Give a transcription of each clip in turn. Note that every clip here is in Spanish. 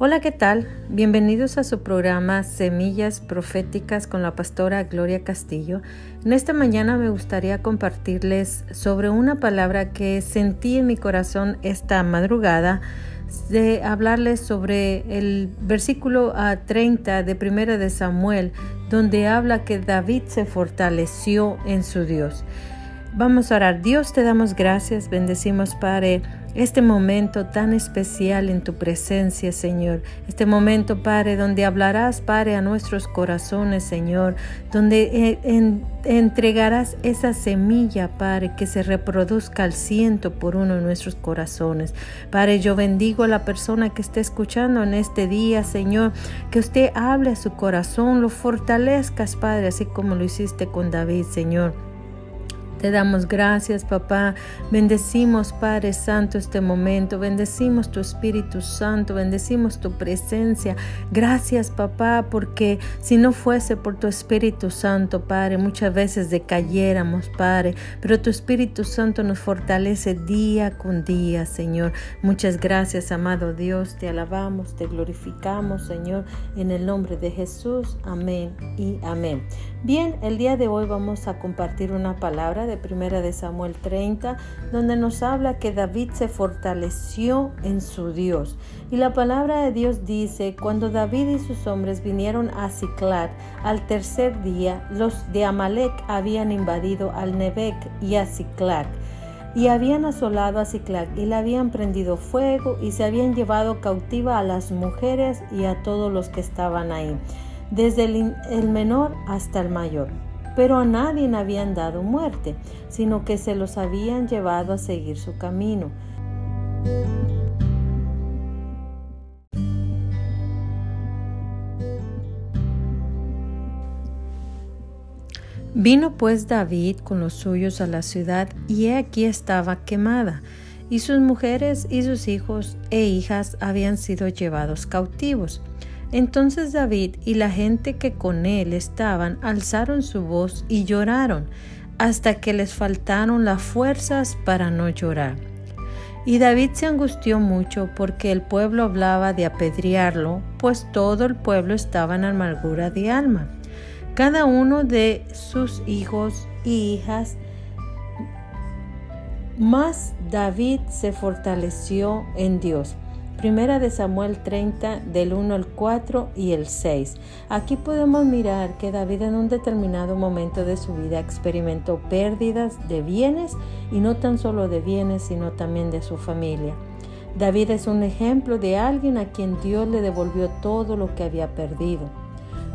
Hola, ¿qué tal? Bienvenidos a su programa Semillas Proféticas con la pastora Gloria Castillo. En esta mañana me gustaría compartirles sobre una palabra que sentí en mi corazón esta madrugada de hablarles sobre el versículo 30 de Primera de Samuel, donde habla que David se fortaleció en su Dios. Vamos a orar. Dios, te damos gracias, bendecimos, Padre este momento tan especial en tu presencia, Señor. Este momento, Padre, donde hablarás, Padre, a nuestros corazones, Señor, donde eh, entregarás esa semilla, Padre, que se reproduzca al ciento por uno en nuestros corazones. Padre, yo bendigo a la persona que esté escuchando en este día, Señor, que usted hable a su corazón, lo fortalezcas, Padre, así como lo hiciste con David, Señor. Te damos gracias, papá. Bendecimos, Padre Santo, este momento. Bendecimos tu Espíritu Santo. Bendecimos tu presencia. Gracias, papá, porque si no fuese por tu Espíritu Santo, Padre, muchas veces decayéramos, Padre. Pero tu Espíritu Santo nos fortalece día con día, Señor. Muchas gracias, amado Dios. Te alabamos, te glorificamos, Señor, en el nombre de Jesús. Amén y amén. Bien, el día de hoy vamos a compartir una palabra de Primera de Samuel 30, donde nos habla que David se fortaleció en su Dios. Y la palabra de Dios dice, cuando David y sus hombres vinieron a Ciclat al tercer día, los de Amalek habían invadido al Nebec y a Ciclac y habían asolado a Ciclac y le habían prendido fuego y se habían llevado cautiva a las mujeres y a todos los que estaban ahí, desde el menor hasta el mayor pero a nadie habían dado muerte, sino que se los habían llevado a seguir su camino. Vino pues David con los suyos a la ciudad, y he aquí estaba quemada, y sus mujeres y sus hijos e hijas habían sido llevados cautivos. Entonces David y la gente que con él estaban alzaron su voz y lloraron hasta que les faltaron las fuerzas para no llorar. Y David se angustió mucho porque el pueblo hablaba de apedrearlo, pues todo el pueblo estaba en amargura de alma. Cada uno de sus hijos y hijas, más David se fortaleció en Dios Primera de Samuel 30 del 1 al 4 y el 6. Aquí podemos mirar que David en un determinado momento de su vida experimentó pérdidas de bienes y no tan solo de bienes sino también de su familia. David es un ejemplo de alguien a quien Dios le devolvió todo lo que había perdido.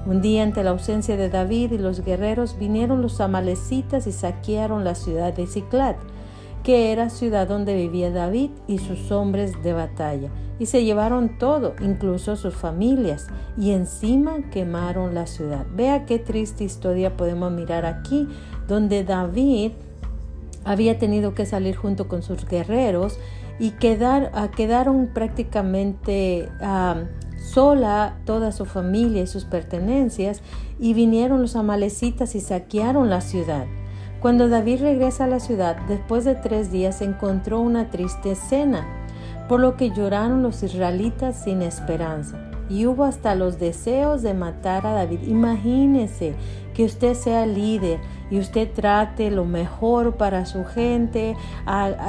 Un día ante la ausencia de David y los guerreros vinieron los amalecitas y saquearon la ciudad de Ciclat, que era ciudad donde vivía David y sus hombres de batalla y se llevaron todo, incluso sus familias, y encima quemaron la ciudad. Vea qué triste historia podemos mirar aquí, donde David había tenido que salir junto con sus guerreros y quedar, ah, quedaron prácticamente ah, sola toda su familia y sus pertenencias y vinieron los amalecitas y saquearon la ciudad. Cuando David regresa a la ciudad, después de tres días encontró una triste escena por lo que lloraron los israelitas sin esperanza. Y hubo hasta los deseos de matar a David. Imagínese que usted sea líder y usted trate lo mejor para su gente,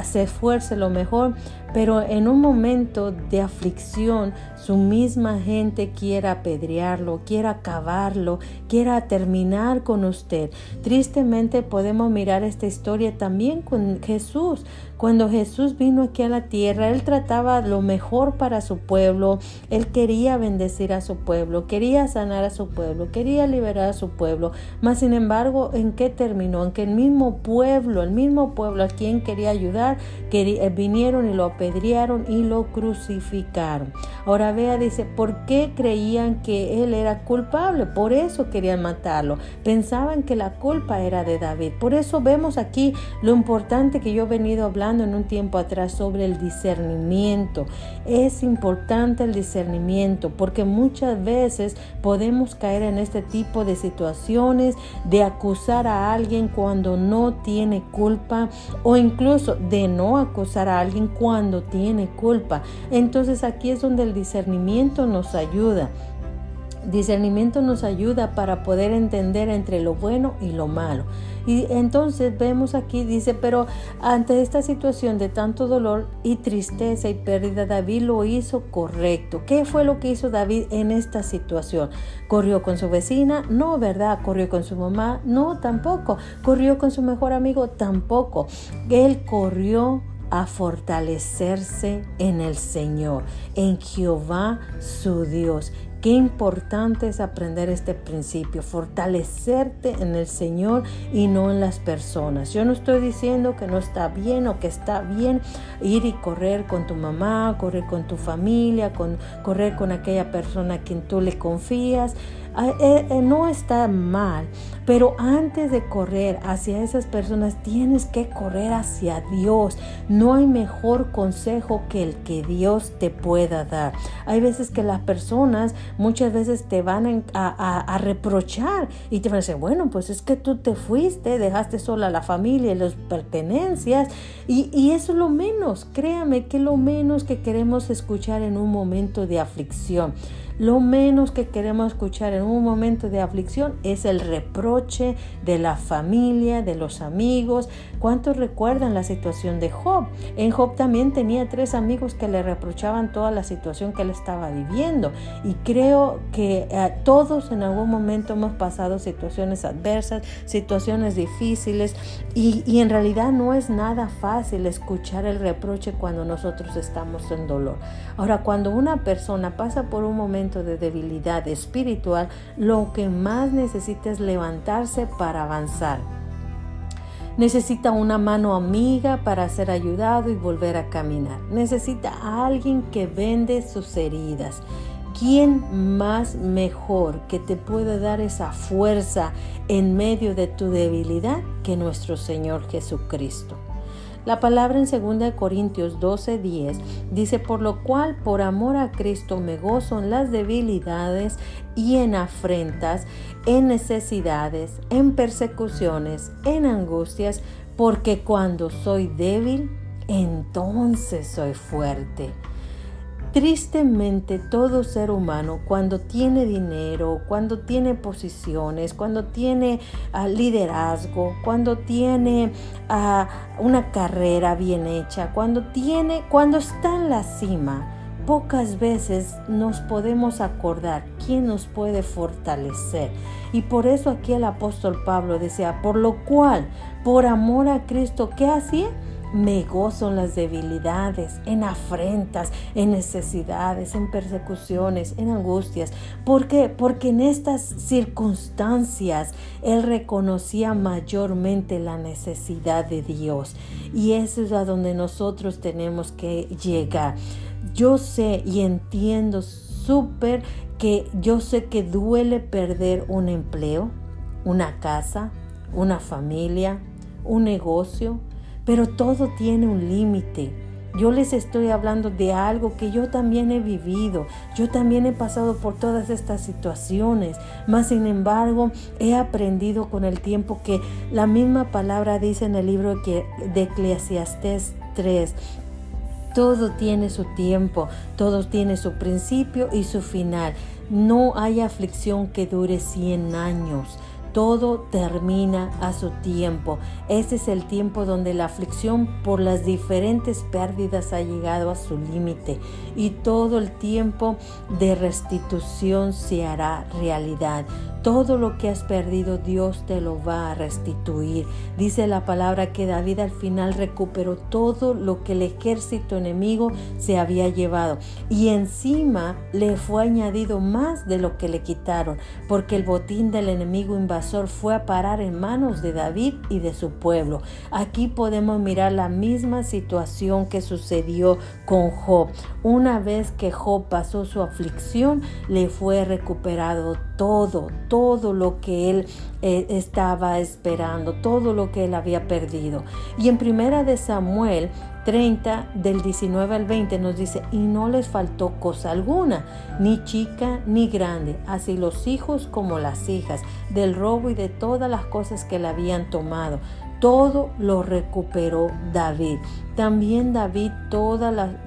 se esfuerce lo mejor, pero en un momento de aflicción su misma gente quiera apedrearlo, quiera acabarlo, quiera terminar con usted. Tristemente podemos mirar esta historia también con Jesús. Cuando Jesús vino aquí a la tierra, Él trataba lo mejor para su pueblo, Él quería bendecir a su pueblo, quería sanar a su pueblo, quería liberar a su pueblo, mas sin embargo, ¿en qué terminó? En que el mismo pueblo, el mismo pueblo a quien quería ayudar, eh, vinieron y lo apedrearon y lo crucificaron. Ahora dice, ¿por qué creían que él era culpable? Por eso querían matarlo. Pensaban que la culpa era de David. Por eso vemos aquí lo importante que yo he venido hablando en un tiempo atrás sobre el discernimiento. Es importante el discernimiento porque muchas veces podemos caer en este tipo de situaciones de acusar a alguien cuando no tiene culpa o incluso de no acusar a alguien cuando tiene culpa. Entonces aquí es donde el discernimiento nos ayuda. Discernimiento nos ayuda para poder entender entre lo bueno y lo malo. Y entonces vemos aquí, dice, pero ante esta situación de tanto dolor y tristeza y pérdida, David lo hizo correcto. ¿Qué fue lo que hizo David en esta situación? ¿Corrió con su vecina? No, ¿verdad? ¿Corrió con su mamá? No, tampoco. ¿Corrió con su mejor amigo? Tampoco. Él corrió a fortalecerse en el Señor, en Jehová su Dios. Qué importante es aprender este principio, fortalecerte en el Señor y no en las personas. Yo no estoy diciendo que no está bien o que está bien ir y correr con tu mamá, correr con tu familia, con, correr con aquella persona a quien tú le confías. Ah, eh, eh, no está mal, pero antes de correr hacia esas personas tienes que correr hacia Dios. No hay mejor consejo que el que Dios te pueda dar. Hay veces que las personas muchas veces te van a, reprochar y te van a decir, bueno, pues es que tú te fuiste, dejaste sola la familia y las pertenencias y, y eso es lo menos, créame que lo menos que queremos escuchar en un momento de aflicción. Lo menos que queremos escuchar en un momento de aflicción es el reproche de la familia, de los amigos. ¿Cuántos recuerdan la situación de Job? En Job también tenía tres amigos que le reprochaban toda la situación que él estaba viviendo. Y creo que eh, todos en algún momento hemos pasado situaciones adversas, situaciones difíciles. Y, en realidad no es nada fácil escuchar el reproche cuando nosotros estamos en dolor. Ahora, cuando una persona pasa por un momento de debilidad espiritual, lo que más necesita es para avanzar. Necesita una mano amiga para ser ayudado y volver a caminar. Necesita a alguien que vende sus heridas. ¿Quién más mejor que te puede dar esa fuerza en medio de tu debilidad que nuestro Señor Jesucristo? La palabra en 2 Corintios 12:10 dice, por lo cual por amor a Cristo me gozo en las debilidades y en afrentas, en necesidades, en persecuciones, en angustias, porque cuando soy débil, entonces soy fuerte. Tristemente todo ser humano cuando tiene dinero, cuando tiene posiciones, cuando tiene ah, liderazgo, cuando tiene ah, una carrera bien hecha, cuando tiene, cuando está en la cima, pocas veces nos podemos acordar quién nos puede fortalecer. Y por eso aquí el apóstol Pablo decía, por lo cual, por amor a Cristo, ¿qué hacía? Me gozo en las debilidades, en afrentas, en necesidades, en persecuciones, en angustias. ¿Por qué? Porque en estas circunstancias él reconocía mayormente la necesidad de Dios. Y eso es a donde nosotros tenemos que llegar. Yo sé y entiendo súper que yo sé que duele perder un empleo, una casa, una familia, un negocio pero todo tiene un límite. Yo les estoy hablando de algo que yo también he vivido. Yo también he pasado por todas estas situaciones. Mas, sin embargo, he aprendido con el tiempo que la misma palabra dice en el libro de Eclesiastés 3. Todo tiene su tiempo, todo tiene su principio y su final. No hay aflicción que dure 100 años. Todo termina a su tiempo. Ese es el tiempo donde la aflicción por las diferentes pérdidas ha llegado a su límite y todo el tiempo de restitución se hará realidad. Todo lo que has perdido Dios te lo va a restituir. Dice la palabra que David al final recuperó todo lo que el ejército enemigo se había llevado y encima le fue añadido más de lo que le quitaron porque el botín del enemigo invadió fue a parar en manos de David y de su pueblo. Aquí podemos mirar la misma situación que sucedió con Job. Una vez que Job pasó su aflicción, le fue recuperado todo, todo lo que él eh, estaba esperando, todo lo que él había perdido. Y en primera de Samuel 30 del 19 al 20 nos dice, y no les faltó cosa alguna, ni chica ni grande, así los hijos como las hijas, del robo y de todas las cosas que le habían tomado. Todo lo recuperó David. También David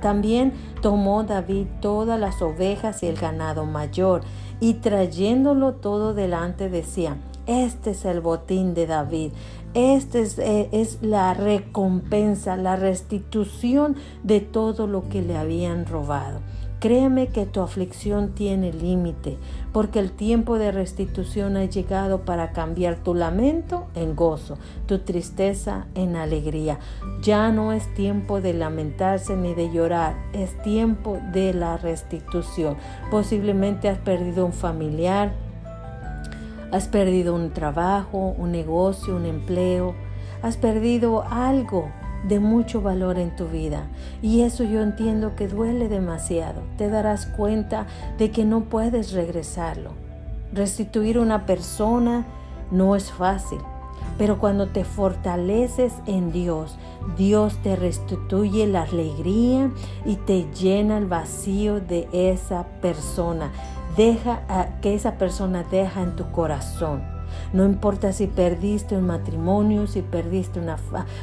también tomó David todas las ovejas y el ganado mayor, y trayéndolo todo delante decía, este es el botín de David. Esta es, eh, es, la recompensa, la restitución de todo lo que le habían robado. Créeme que tu aflicción tiene límite, porque el tiempo de restitución ha llegado para cambiar tu lamento en gozo, tu tristeza en alegría. Ya no es tiempo de lamentarse ni de llorar, es tiempo de la restitución. Posiblemente has perdido un familiar, Has perdido un trabajo, un negocio, un empleo. Has perdido algo de mucho valor en tu vida. Y eso yo entiendo que duele demasiado. Te darás cuenta de que no puedes regresarlo. Restituir una persona no es fácil. Pero cuando te fortaleces en Dios, Dios te restituye la alegría y te llena el vacío de esa persona deja que esa persona deja en tu corazón. No importa si perdiste un matrimonio, si perdiste una,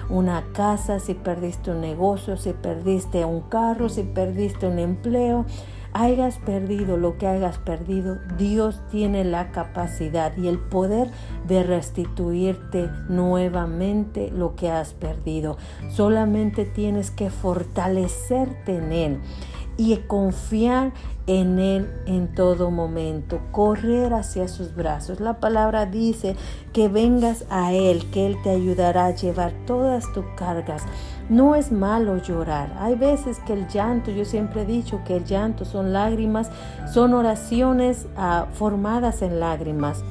una casa, si perdiste un negocio, si perdiste un carro, si perdiste un empleo hayas perdido lo que hayas perdido, Dios tiene la capacidad y el poder de restituirte nuevamente lo que has perdido. Solamente tienes que fortalecerte en Él y confiar en Él en todo momento, correr hacia sus brazos. La palabra dice que vengas a Él, que Él te ayudará a llevar todas tus cargas. No es malo llorar. Hay veces que el llanto, yo siempre he dicho que el llanto son lágrimas, son oraciones ah, formadas en lágrimas,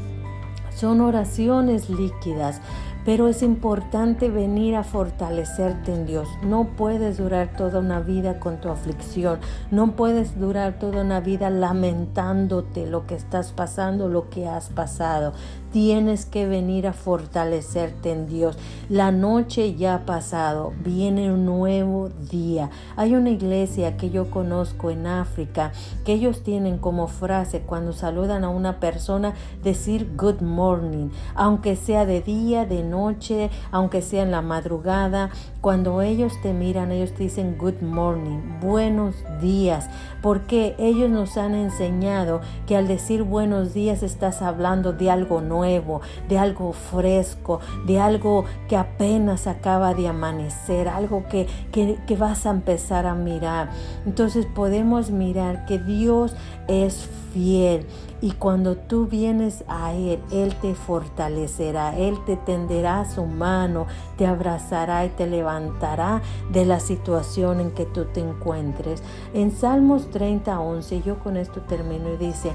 son oraciones líquidas pero es importante venir a fortalecerte en Dios. No puedes durar toda una vida con tu aflicción, no puedes durar toda una vida lamentándote lo que estás pasando, lo que has pasado. Tienes que venir a fortalecerte en Dios. La noche ya ha pasado, viene un nuevo día. Hay una iglesia que yo conozco en África que ellos tienen como frase cuando saludan a una persona decir good morning, aunque sea de día, de noche, aunque sea en la madrugada. Cuando ellos te miran, ellos te dicen good morning, buenos días, porque ellos nos han enseñado que al decir buenos días estás hablando de algo nuevo de algo fresco, de algo que apenas acaba de amanecer, algo que, que, vas a empezar a mirar. Entonces podemos mirar que Dios es fiel y cuando tú vienes a Él, Él te fortalecerá, Él te tenderá su mano, te abrazará y te levantará de la situación en que tú te encuentres. En Salmos 30, 11, yo con esto termino y dice,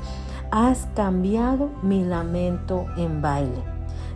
has cambiado mi lamento en baile.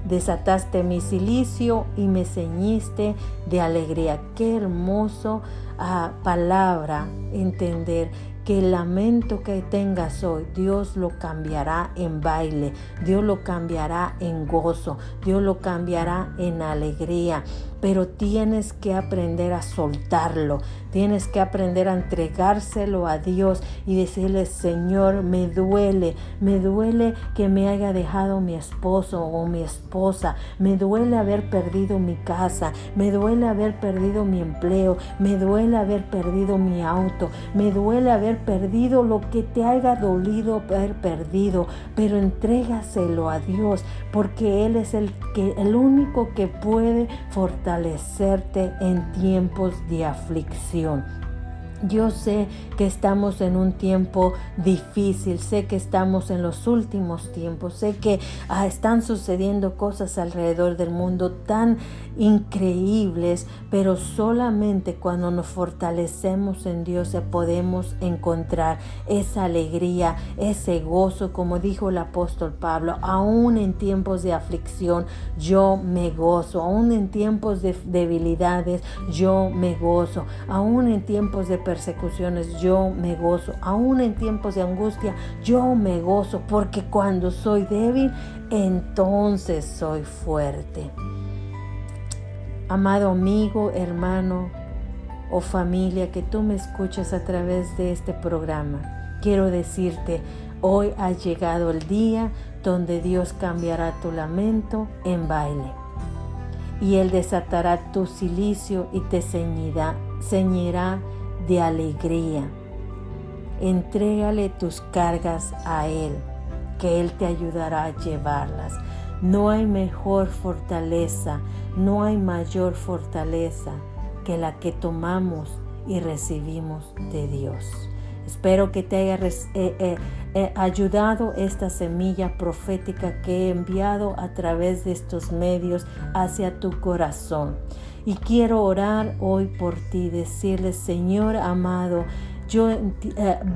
Desataste mi silicio y me ceñiste de alegría. Qué hermoso ah, palabra entender que el lamento que tengas hoy, Dios lo cambiará en baile, Dios lo cambiará en gozo, Dios lo cambiará en alegría pero tienes que aprender a soltarlo, tienes que aprender a entregárselo a Dios y decirle, Señor, me duele, me duele que me haya dejado mi esposo o mi esposa, me duele haber perdido mi casa, me duele haber perdido mi empleo, me duele haber perdido mi auto, me duele haber perdido lo que te haya dolido haber perdido, pero entrégaselo a Dios, porque Él es el, que, el único que puede fortalecer fortalecerte en tiempos de aflicción. Yo sé que estamos en un tiempo difícil, sé que estamos en los últimos tiempos, sé que ah, están sucediendo cosas alrededor del mundo tan increíbles, pero solamente cuando nos fortalecemos en Dios podemos encontrar esa alegría, ese gozo, como dijo el apóstol Pablo, aún en tiempos de aflicción yo me gozo, aún en tiempos de debilidades yo me gozo, aún en tiempos de persecuciones, yo me gozo. Aún en tiempos de angustia, yo me gozo, porque cuando soy débil, entonces soy fuerte. Amado amigo, hermano, o familia que tú me escuchas a través de este programa, quiero decirte, hoy ha llegado el día donde Dios cambiará tu lamento en baile. Y Él desatará tu silicio y te ceñirá, ceñirá de alegría. Entrégale tus cargas a Él, que Él te ayudará a llevarlas. No hay mejor fortaleza, no hay mayor fortaleza que la que tomamos y recibimos de Dios. Espero que te haya eh, eh, eh, ayudado esta semilla profética que he enviado a través de estos medios hacia tu corazón. Y quiero orar hoy por ti, decirle, Señor amado, yo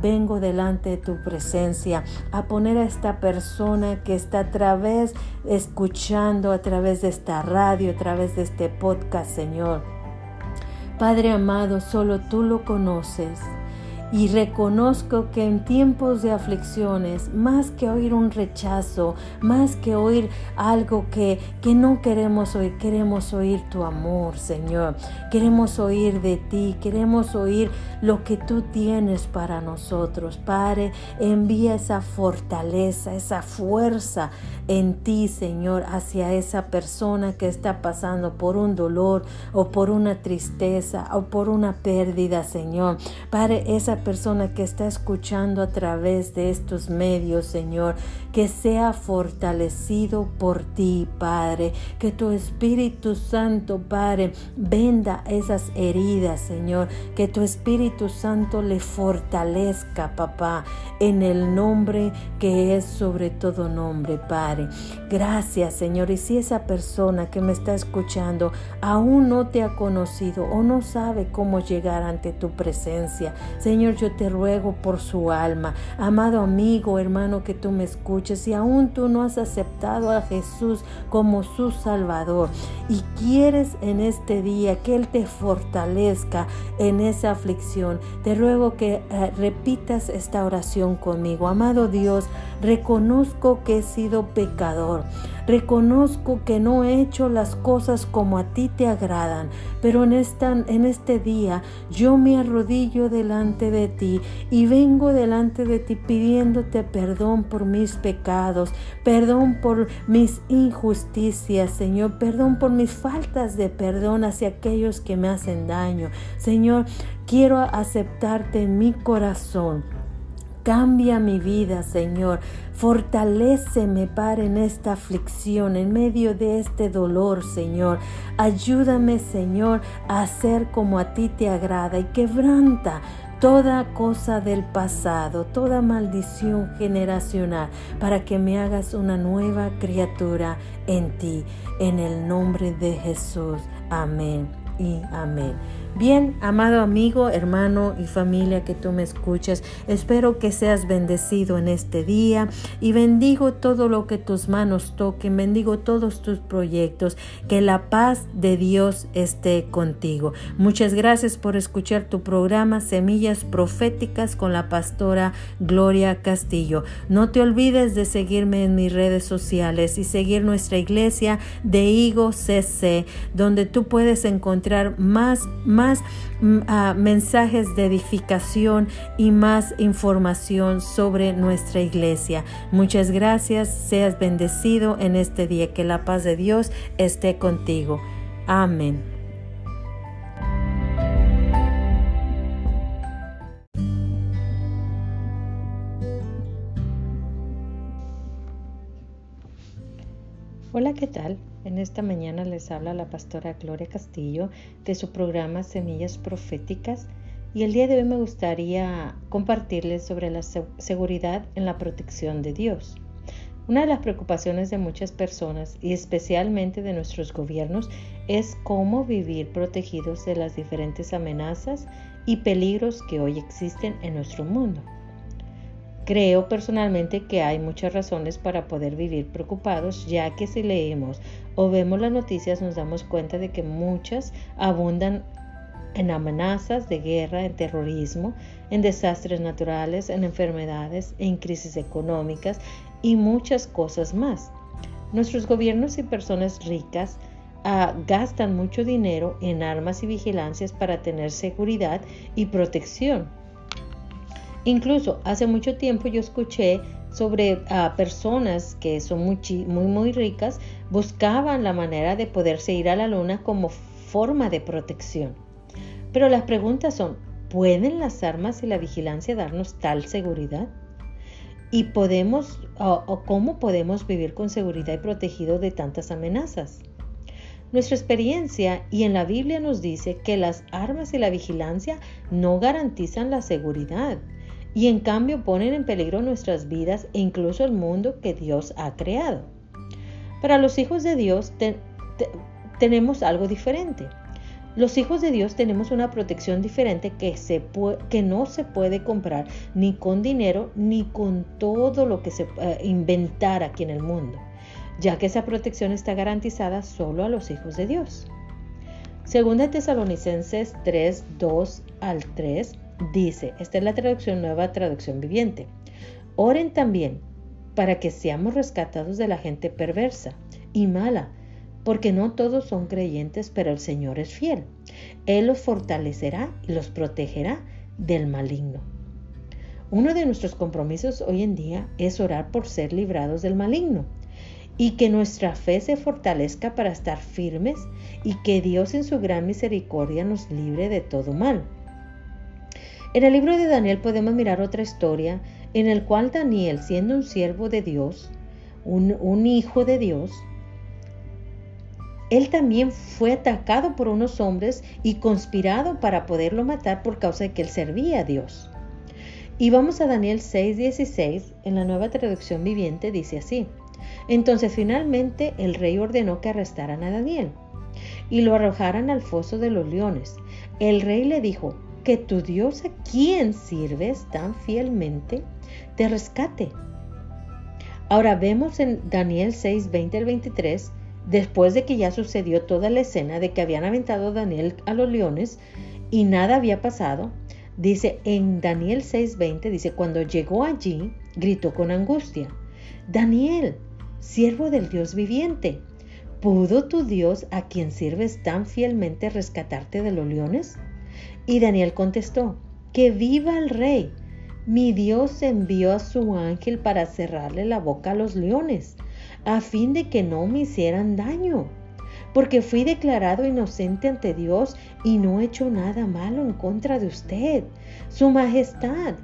vengo delante de tu presencia a poner a esta persona que está a través, escuchando a través de esta radio, a través de este podcast, Señor. Padre amado, solo tú lo conoces. Y reconozco que en tiempos de aflicciones, más que oír un rechazo, más que oír algo que, que no queremos oír, queremos oír tu amor, Señor. Queremos oír de ti, queremos oír lo que tú tienes para nosotros. Padre, envía esa fortaleza, esa fuerza en ti, Señor, hacia esa persona que está pasando por un dolor o por una tristeza o por una pérdida, Señor. Padre, esa persona que está escuchando a través de estos medios, Señor, que sea fortalecido por ti, Padre. Que tu Espíritu Santo, Padre, venda esas heridas, Señor. Que tu Espíritu Santo le fortalezca, papá, en el nombre que es sobre todo nombre, Padre. Gracias, Señor. Y si esa persona que me está escuchando aún no te ha conocido o no sabe cómo llegar ante tu presencia, Yo te ruego por su alma. Amado amigo, hermano, que tú me escuches, si aún tú no has aceptado a Jesús como su Salvador y quieres en este día que Él te fortalezca en esa aflicción, te ruego que eh, repitas esta oración conmigo. Amado Dios, reconozco que he sido pecador. Reconozco que no he hecho las cosas como a ti te agradan, pero en, esta, en este día yo me arrodillo delante de ti y vengo delante de ti pidiéndote perdón por mis pecados, perdón por mis injusticias, Señor, perdón por mis faltas de perdón hacia aquellos que me hacen daño. Señor, quiero aceptarte en mi corazón. Cambia mi vida, Señor. Fortaléceme, Padre, en esta aflicción, en medio de este dolor, Señor. Ayúdame, Señor, a hacer como a ti te agrada y quebranta toda cosa del pasado, toda maldición generacional, para que me hagas una nueva criatura en ti. En el nombre de Jesús. Amén y amén. Bien, amado amigo, hermano y familia que tú me escuchas, espero que seas bendecido en este día y bendigo todo lo que tus manos toquen, bendigo todos tus proyectos, que la paz de Dios esté contigo. Muchas gracias por escuchar tu programa Semillas Proféticas con la pastora Gloria Castillo. No te olvides de seguirme en mis redes sociales y seguir nuestra iglesia de Higo CC, donde tú puedes encontrar más, más más mm, ah, mensajes de edificación y más información sobre nuestra iglesia. Muchas gracias, seas bendecido en este día, que la paz de Dios esté contigo. Amén. Hola, ¿qué tal? En esta mañana les habla la pastora Gloria Castillo de su programa Semillas Proféticas y el día de hoy me gustaría compartirles sobre la seguridad en la protección de Dios. Una de las preocupaciones de muchas personas y especialmente de nuestros gobiernos es cómo vivir protegidos de las diferentes amenazas y peligros que hoy existen en nuestro mundo. Creo personalmente que hay muchas razones para poder vivir preocupados, ya que si leemos o vemos las noticias nos damos cuenta de que muchas abundan en amenazas de guerra, en terrorismo, en desastres naturales, en enfermedades, en crisis económicas y muchas cosas más. Nuestros gobiernos y personas ricas ah, gastan mucho dinero en armas y vigilancias para tener seguridad y protección. Incluso hace mucho tiempo yo escuché sobre a personas que son muy, muy, muy ricas, buscaban la manera de poderse ir a la luna como forma de protección. Pero las preguntas son, ¿pueden las armas y la vigilancia darnos tal seguridad? ¿Y podemos o, cómo podemos vivir con seguridad y protegido de tantas amenazas? Nuestra experiencia y en la Biblia nos dice que las armas y la vigilancia no garantizan la seguridad y en cambio ponen en peligro nuestras vidas e incluso el mundo que Dios ha creado. Para los hijos de Dios tenemos algo diferente. Los hijos de Dios tenemos una protección diferente que, se que no se puede comprar ni con dinero ni con todo lo que se uh, inventar aquí en el mundo, ya que esa protección está garantizada solo a los hijos de Dios. Segunda Tesalonicenses 3, 2 al 3 dice, esta es la traducción nueva, traducción viviente, oren también para que seamos rescatados de la gente perversa y mala, porque no todos son creyentes, pero el Señor es fiel. Él los fortalecerá y los protegerá del maligno. Uno de nuestros compromisos hoy en día es orar por ser librados del maligno y que nuestra fe se fortalezca para estar firmes y que Dios en su gran misericordia nos libre de todo mal. En el libro de Daniel podemos mirar otra historia en el cual Daniel, siendo un siervo de Dios, un, hijo de Dios, él también fue atacado por unos hombres y conspirado para poderlo matar por causa de que él servía a Dios. Y vamos a Daniel 6:16, en la nueva traducción viviente dice así. Entonces finalmente el rey ordenó que arrestaran a Daniel y lo arrojaran al foso de los leones. El rey le dijo, que tu Dios a quien sirves tan fielmente te rescate. Ahora vemos en Daniel 6, 20 al 23, después de que ya sucedió toda la escena de que habían aventado a Daniel a los leones y nada había pasado, dice en Daniel 6, 20, dice, cuando llegó allí, gritó con angustia, Daniel, siervo del Dios viviente, ¿pudo tu Dios a quien sirves tan fielmente rescatarte de los leones? Y Daniel contestó, que viva el rey. Mi Dios envió a su ángel para cerrarle la boca a los leones, a fin de que no me hicieran daño, porque fui declarado inocente ante Dios y no he hecho nada malo en contra de usted, Su Majestad.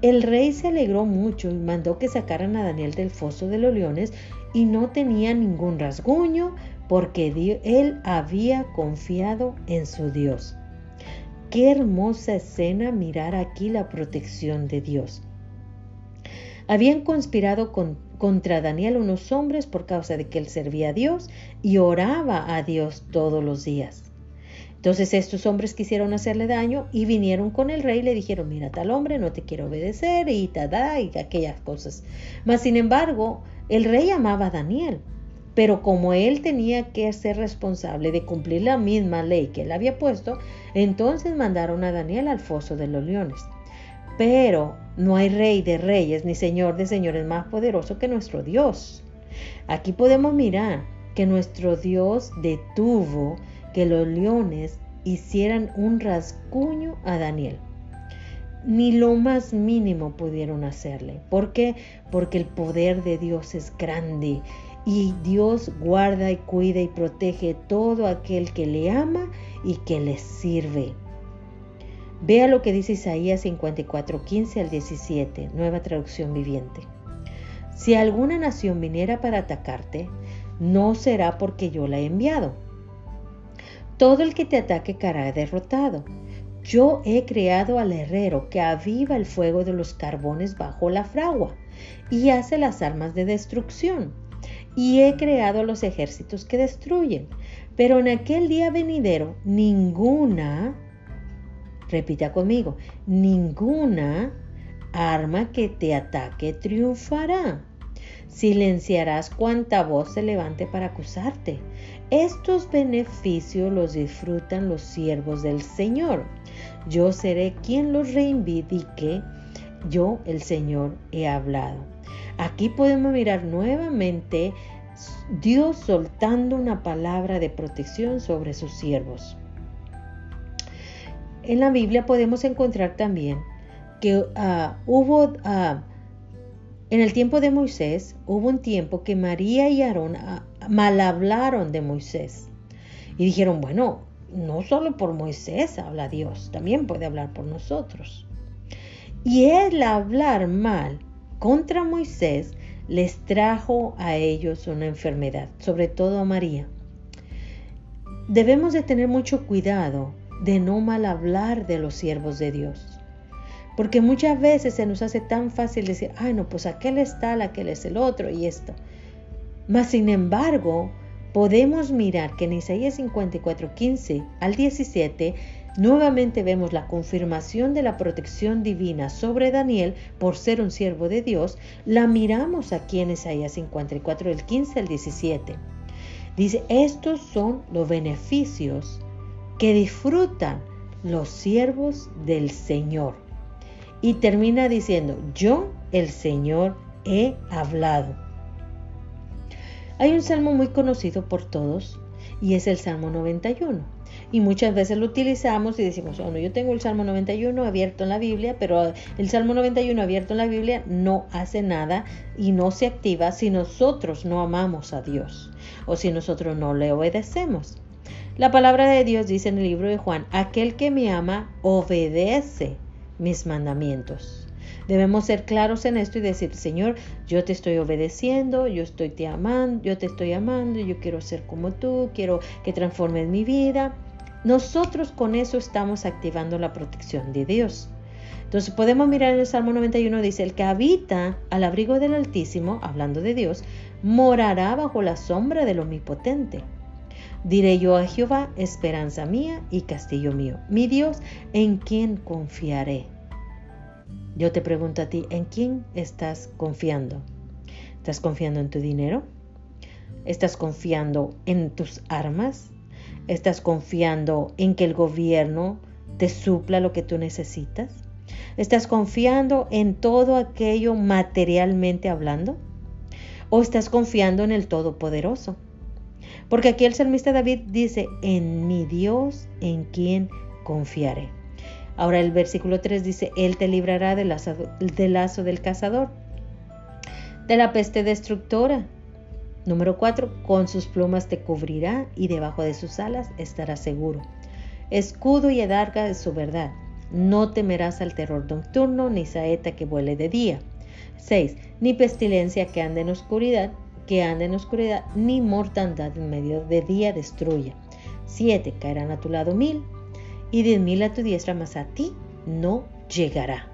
El rey se alegró mucho y mandó que sacaran a Daniel del foso de los leones y no tenía ningún rasguño porque él había confiado en su Dios. Qué hermosa escena mirar aquí la protección de Dios. Habían conspirado contra Daniel unos hombres por causa de que él servía a Dios y oraba a Dios todos los días. Entonces estos hombres quisieron hacerle daño y vinieron con el rey y le dijeron, mira tal hombre, no te quiero obedecer y tada y aquellas cosas. Mas sin embargo, el rey amaba a Daniel pero como él tenía que ser responsable de cumplir la misma ley que él había puesto, entonces mandaron a Daniel al foso de los leones. Pero no hay rey de reyes ni señor de señores más poderoso que nuestro Dios. Aquí podemos mirar que nuestro Dios detuvo que los leones hicieran un rasguño a Daniel. Ni lo más mínimo pudieron hacerle. ¿Por qué? Porque el poder de Dios es grande y Dios guarda y cuida y protege todo aquel que le ama y que le sirve. Vea lo que dice Isaías 54, 15 al 17, nueva traducción viviente. Si alguna nación viniera para atacarte, no será porque yo la he enviado. Todo el que te ataque caerá derrotado. Yo he creado al herrero que aviva el fuego de los carbones bajo la fragua y hace las armas de destrucción y he creado los ejércitos que destruyen. Pero en aquel día venidero, ninguna, repita conmigo, ninguna arma que te ataque triunfará. Silenciarás cuanta voz se levante para acusarte. Estos beneficios los disfrutan los siervos del Señor. Yo seré quien los reivindique. Yo, el Señor, he hablado. Aquí podemos mirar nuevamente Dios soltando una palabra de protección sobre sus siervos. En la Biblia podemos encontrar también que ah, hubo, ah, en el tiempo de Moisés, hubo un tiempo que María y Aarón ah, mal hablaron de Moisés. Y dijeron, bueno, no solo por Moisés habla Dios, también puede hablar por nosotros. Y el hablar mal contra Moisés les trajo a ellos una enfermedad, sobre todo a María. Debemos de tener mucho cuidado de no mal hablar de los siervos de Dios. Porque muchas veces se nos hace tan fácil decir, ay no, pues aquel es tal, aquel es el otro y esto. Mas sin embargo, podemos mirar que en Isaías 54, 15 al 17, nuevamente vemos la confirmación de la protección divina sobre Daniel por ser un siervo de Dios. La miramos aquí en Isaías 54, del 15 al 17. Dice, estos son los beneficios que disfrutan los siervos del Señor. Y termina diciendo, yo el Señor he hablado. Hay un salmo muy conocido por todos y es el Salmo 91. Y muchas veces lo utilizamos y decimos, bueno, yo tengo el Salmo 91 abierto en la Biblia, pero el Salmo 91 abierto en la Biblia no hace nada y no se activa si nosotros no amamos a Dios o si nosotros no le obedecemos. La palabra de Dios dice en el libro de Juan, aquel que me ama obedece mis mandamientos. Debemos ser claros en esto y decir, Señor, yo te estoy obedeciendo, yo estoy te amando, yo te estoy amando, yo quiero ser como tú, quiero que transformes mi vida. Nosotros con eso estamos activando la protección de Dios. Entonces podemos mirar en el Salmo 91, dice, el que habita al abrigo del Altísimo, hablando de Dios, morará bajo la sombra del Omnipotente. Diré yo a Jehová, esperanza mía y castillo mío, mi Dios, en quien confiaré. Yo te pregunto a ti, ¿en quién estás confiando? ¿Estás confiando en tu dinero? ¿Estás confiando en tus armas? ¿Estás confiando en que el gobierno te supla lo que tú necesitas? ¿Estás confiando en todo aquello materialmente hablando? ¿O estás confiando en el Todopoderoso? Porque aquí el salmista David dice, en mi Dios en quien confiaré. Ahora el versículo 3 dice, Él te librará del lazo, del lazo del cazador, de la peste destructora. Número 4, con sus plumas te cubrirá y debajo de sus alas estarás seguro. Escudo y adarga es su verdad. No temerás al terror nocturno, ni saeta que vuele de día. 6. Ni pestilencia que ande en oscuridad, que ande en oscuridad, ni mortandad en medio de día destruya. 7. Caerán a tu lado mil y diez mil a tu diestra, mas a ti no llegará.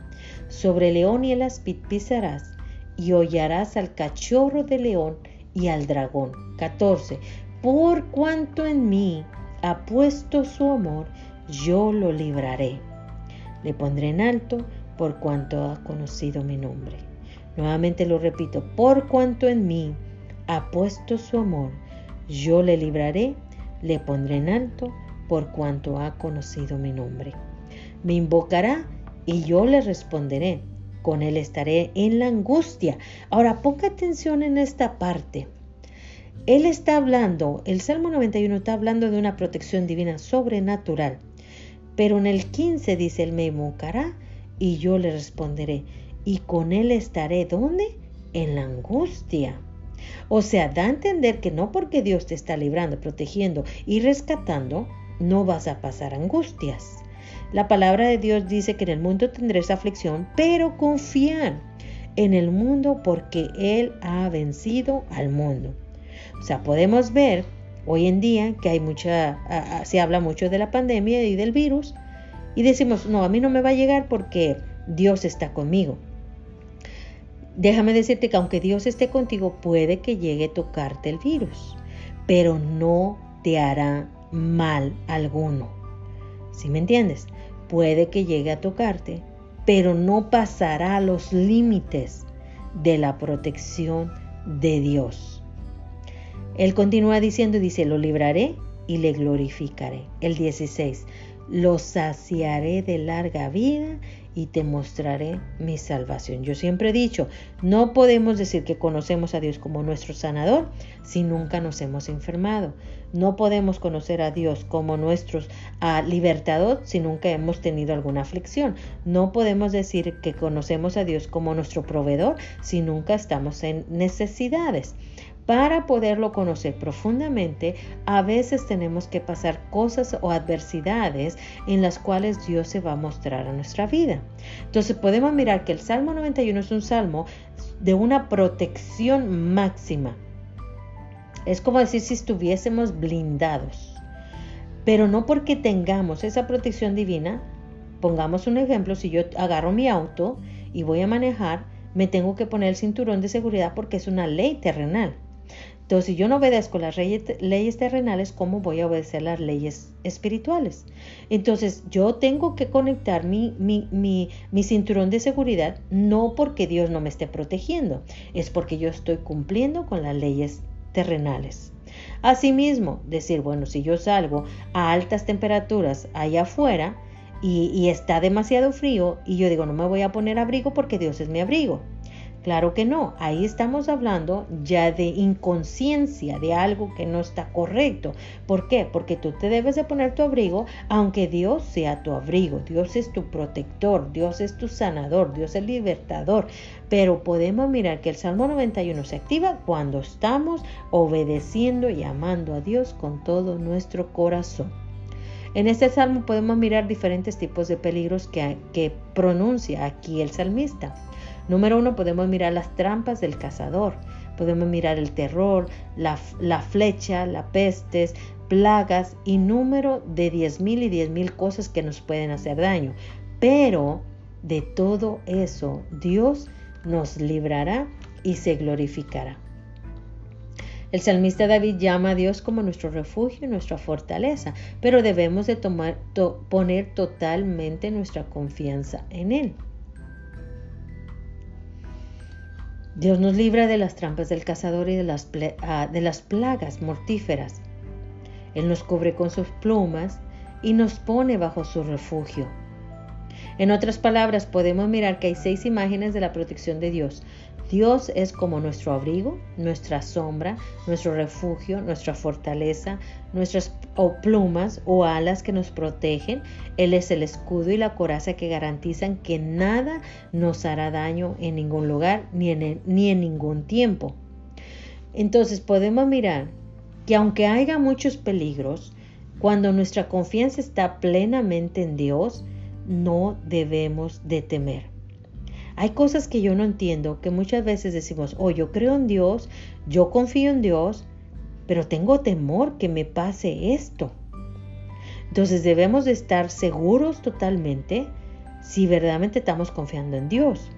Sobre león y el aspid pisarás, y hollarás al cachorro de león y al dragón. 14. Por cuanto en mí ha puesto su amor, yo lo libraré. Le pondré en alto por cuanto ha conocido mi nombre. Nuevamente lo repito, por cuanto en mí ha puesto su amor, yo le libraré, le pondré en alto por cuanto ha conocido mi nombre. Me invocará y yo le responderé. Con él estaré en la angustia. Ahora, ponga atención en esta parte. Él está hablando, el Salmo 91 está hablando de una protección divina sobrenatural. Pero en el 15 dice, Él me invocará y yo le responderé. Y con Él estaré, ¿dónde? En la angustia. O sea, da a entender que no porque Dios te está librando, protegiendo y rescatando, no vas a pasar angustias. La palabra de Dios dice que en el mundo tendréis aflicción, pero confían en el mundo porque Él ha vencido al mundo. O sea, podemos ver hoy en día que hay mucha, se habla mucho de la pandemia y del virus y decimos, no, a mí no me va a llegar porque Dios está conmigo. déjame decirte que aunque Dios esté contigo, puede que llegue a tocarte el virus, pero no te hará mal alguno. ¿Sí me entiendes? Puede que llegue a tocarte, pero no pasará los límites de la protección de Dios. Él continúa diciendo, dice, lo libraré y le glorificaré. El 16, lo saciaré de larga vida y te mostraré mi salvación. Yo siempre he dicho, no podemos decir que conocemos a Dios como nuestro sanador si nunca nos hemos enfermado. No podemos conocer a Dios como nuestro libertador si nunca hemos tenido alguna aflicción. No podemos decir que conocemos a Dios como nuestro proveedor si nunca estamos en necesidades. Para poderlo conocer profundamente, a veces tenemos que pasar cosas o adversidades en las cuales Dios se va a mostrar a nuestra vida. Entonces podemos mirar que el Salmo 91 es un salmo de una protección máxima. Es como decir si estuviésemos blindados. Pero no porque tengamos esa protección divina, pongamos un ejemplo, si yo agarro mi auto y voy a manejar, me tengo que poner el cinturón de seguridad porque es una ley terrenal. Entonces, si yo no obedezco las leyes, terrenales, ¿cómo voy a obedecer las leyes espirituales? Entonces, yo tengo que conectar mi, mi, mi, cinturón de seguridad no porque Dios no me esté protegiendo, es porque yo estoy cumpliendo con las leyes terrenales. Asimismo, decir, bueno, si yo salgo a altas temperaturas allá afuera y, y está demasiado frío y yo digo, no me voy a poner abrigo porque Dios es mi abrigo. Claro que no, ahí estamos hablando ya de inconsciencia, de algo que no está correcto. ¿Por qué? Porque tú te debes de poner tu abrigo aunque Dios sea tu abrigo, Dios es tu protector, Dios es tu sanador, Dios es libertador. Pero podemos mirar que el Salmo 91 se activa cuando estamos obedeciendo y amando a Dios con todo nuestro corazón. En este salmo podemos mirar diferentes tipos de peligros que, que pronuncia aquí el salmista. Número uno, podemos mirar las trampas del cazador, podemos mirar el terror, la, flecha, la pestes, plagas y número de diez mil y diez mil cosas que nos pueden hacer daño. Pero de todo eso Dios nos librará y se glorificará. El salmista David llama a Dios como nuestro refugio y nuestra fortaleza, pero debemos de tomar, poner totalmente nuestra confianza en Él. Dios nos libra de las trampas del cazador y de las, ah, de las plagas mortíferas. Él nos cubre con sus plumas y nos pone bajo su refugio. En otras palabras, podemos mirar que hay seis imágenes de la protección de Dios. Dios es como nuestro abrigo, nuestra sombra, nuestro refugio, nuestra fortaleza, nuestras plumas o alas que nos protegen. Él es el escudo y la coraza que garantizan que nada nos hará daño en ningún lugar ni en, ni en ningún tiempo. Entonces podemos mirar que aunque haya muchos peligros, cuando nuestra confianza está plenamente en Dios, no debemos de temer. Hay cosas que yo no entiendo, que muchas veces decimos, oh, yo creo en Dios, yo confío en Dios, pero tengo temor que me pase esto. Entonces debemos de estar seguros totalmente si verdaderamente estamos confiando en Dios.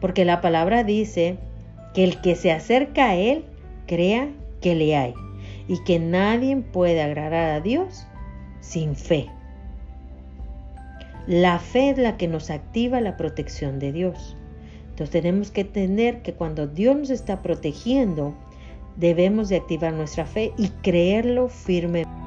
Porque la palabra dice que el que se acerca a Él crea que le hay y que nadie puede agradar a Dios sin fe. La fe es la que nos activa la protección de Dios. Entonces tenemos que entender que cuando Dios nos está protegiendo, debemos de activar nuestra fe y creerlo firmemente.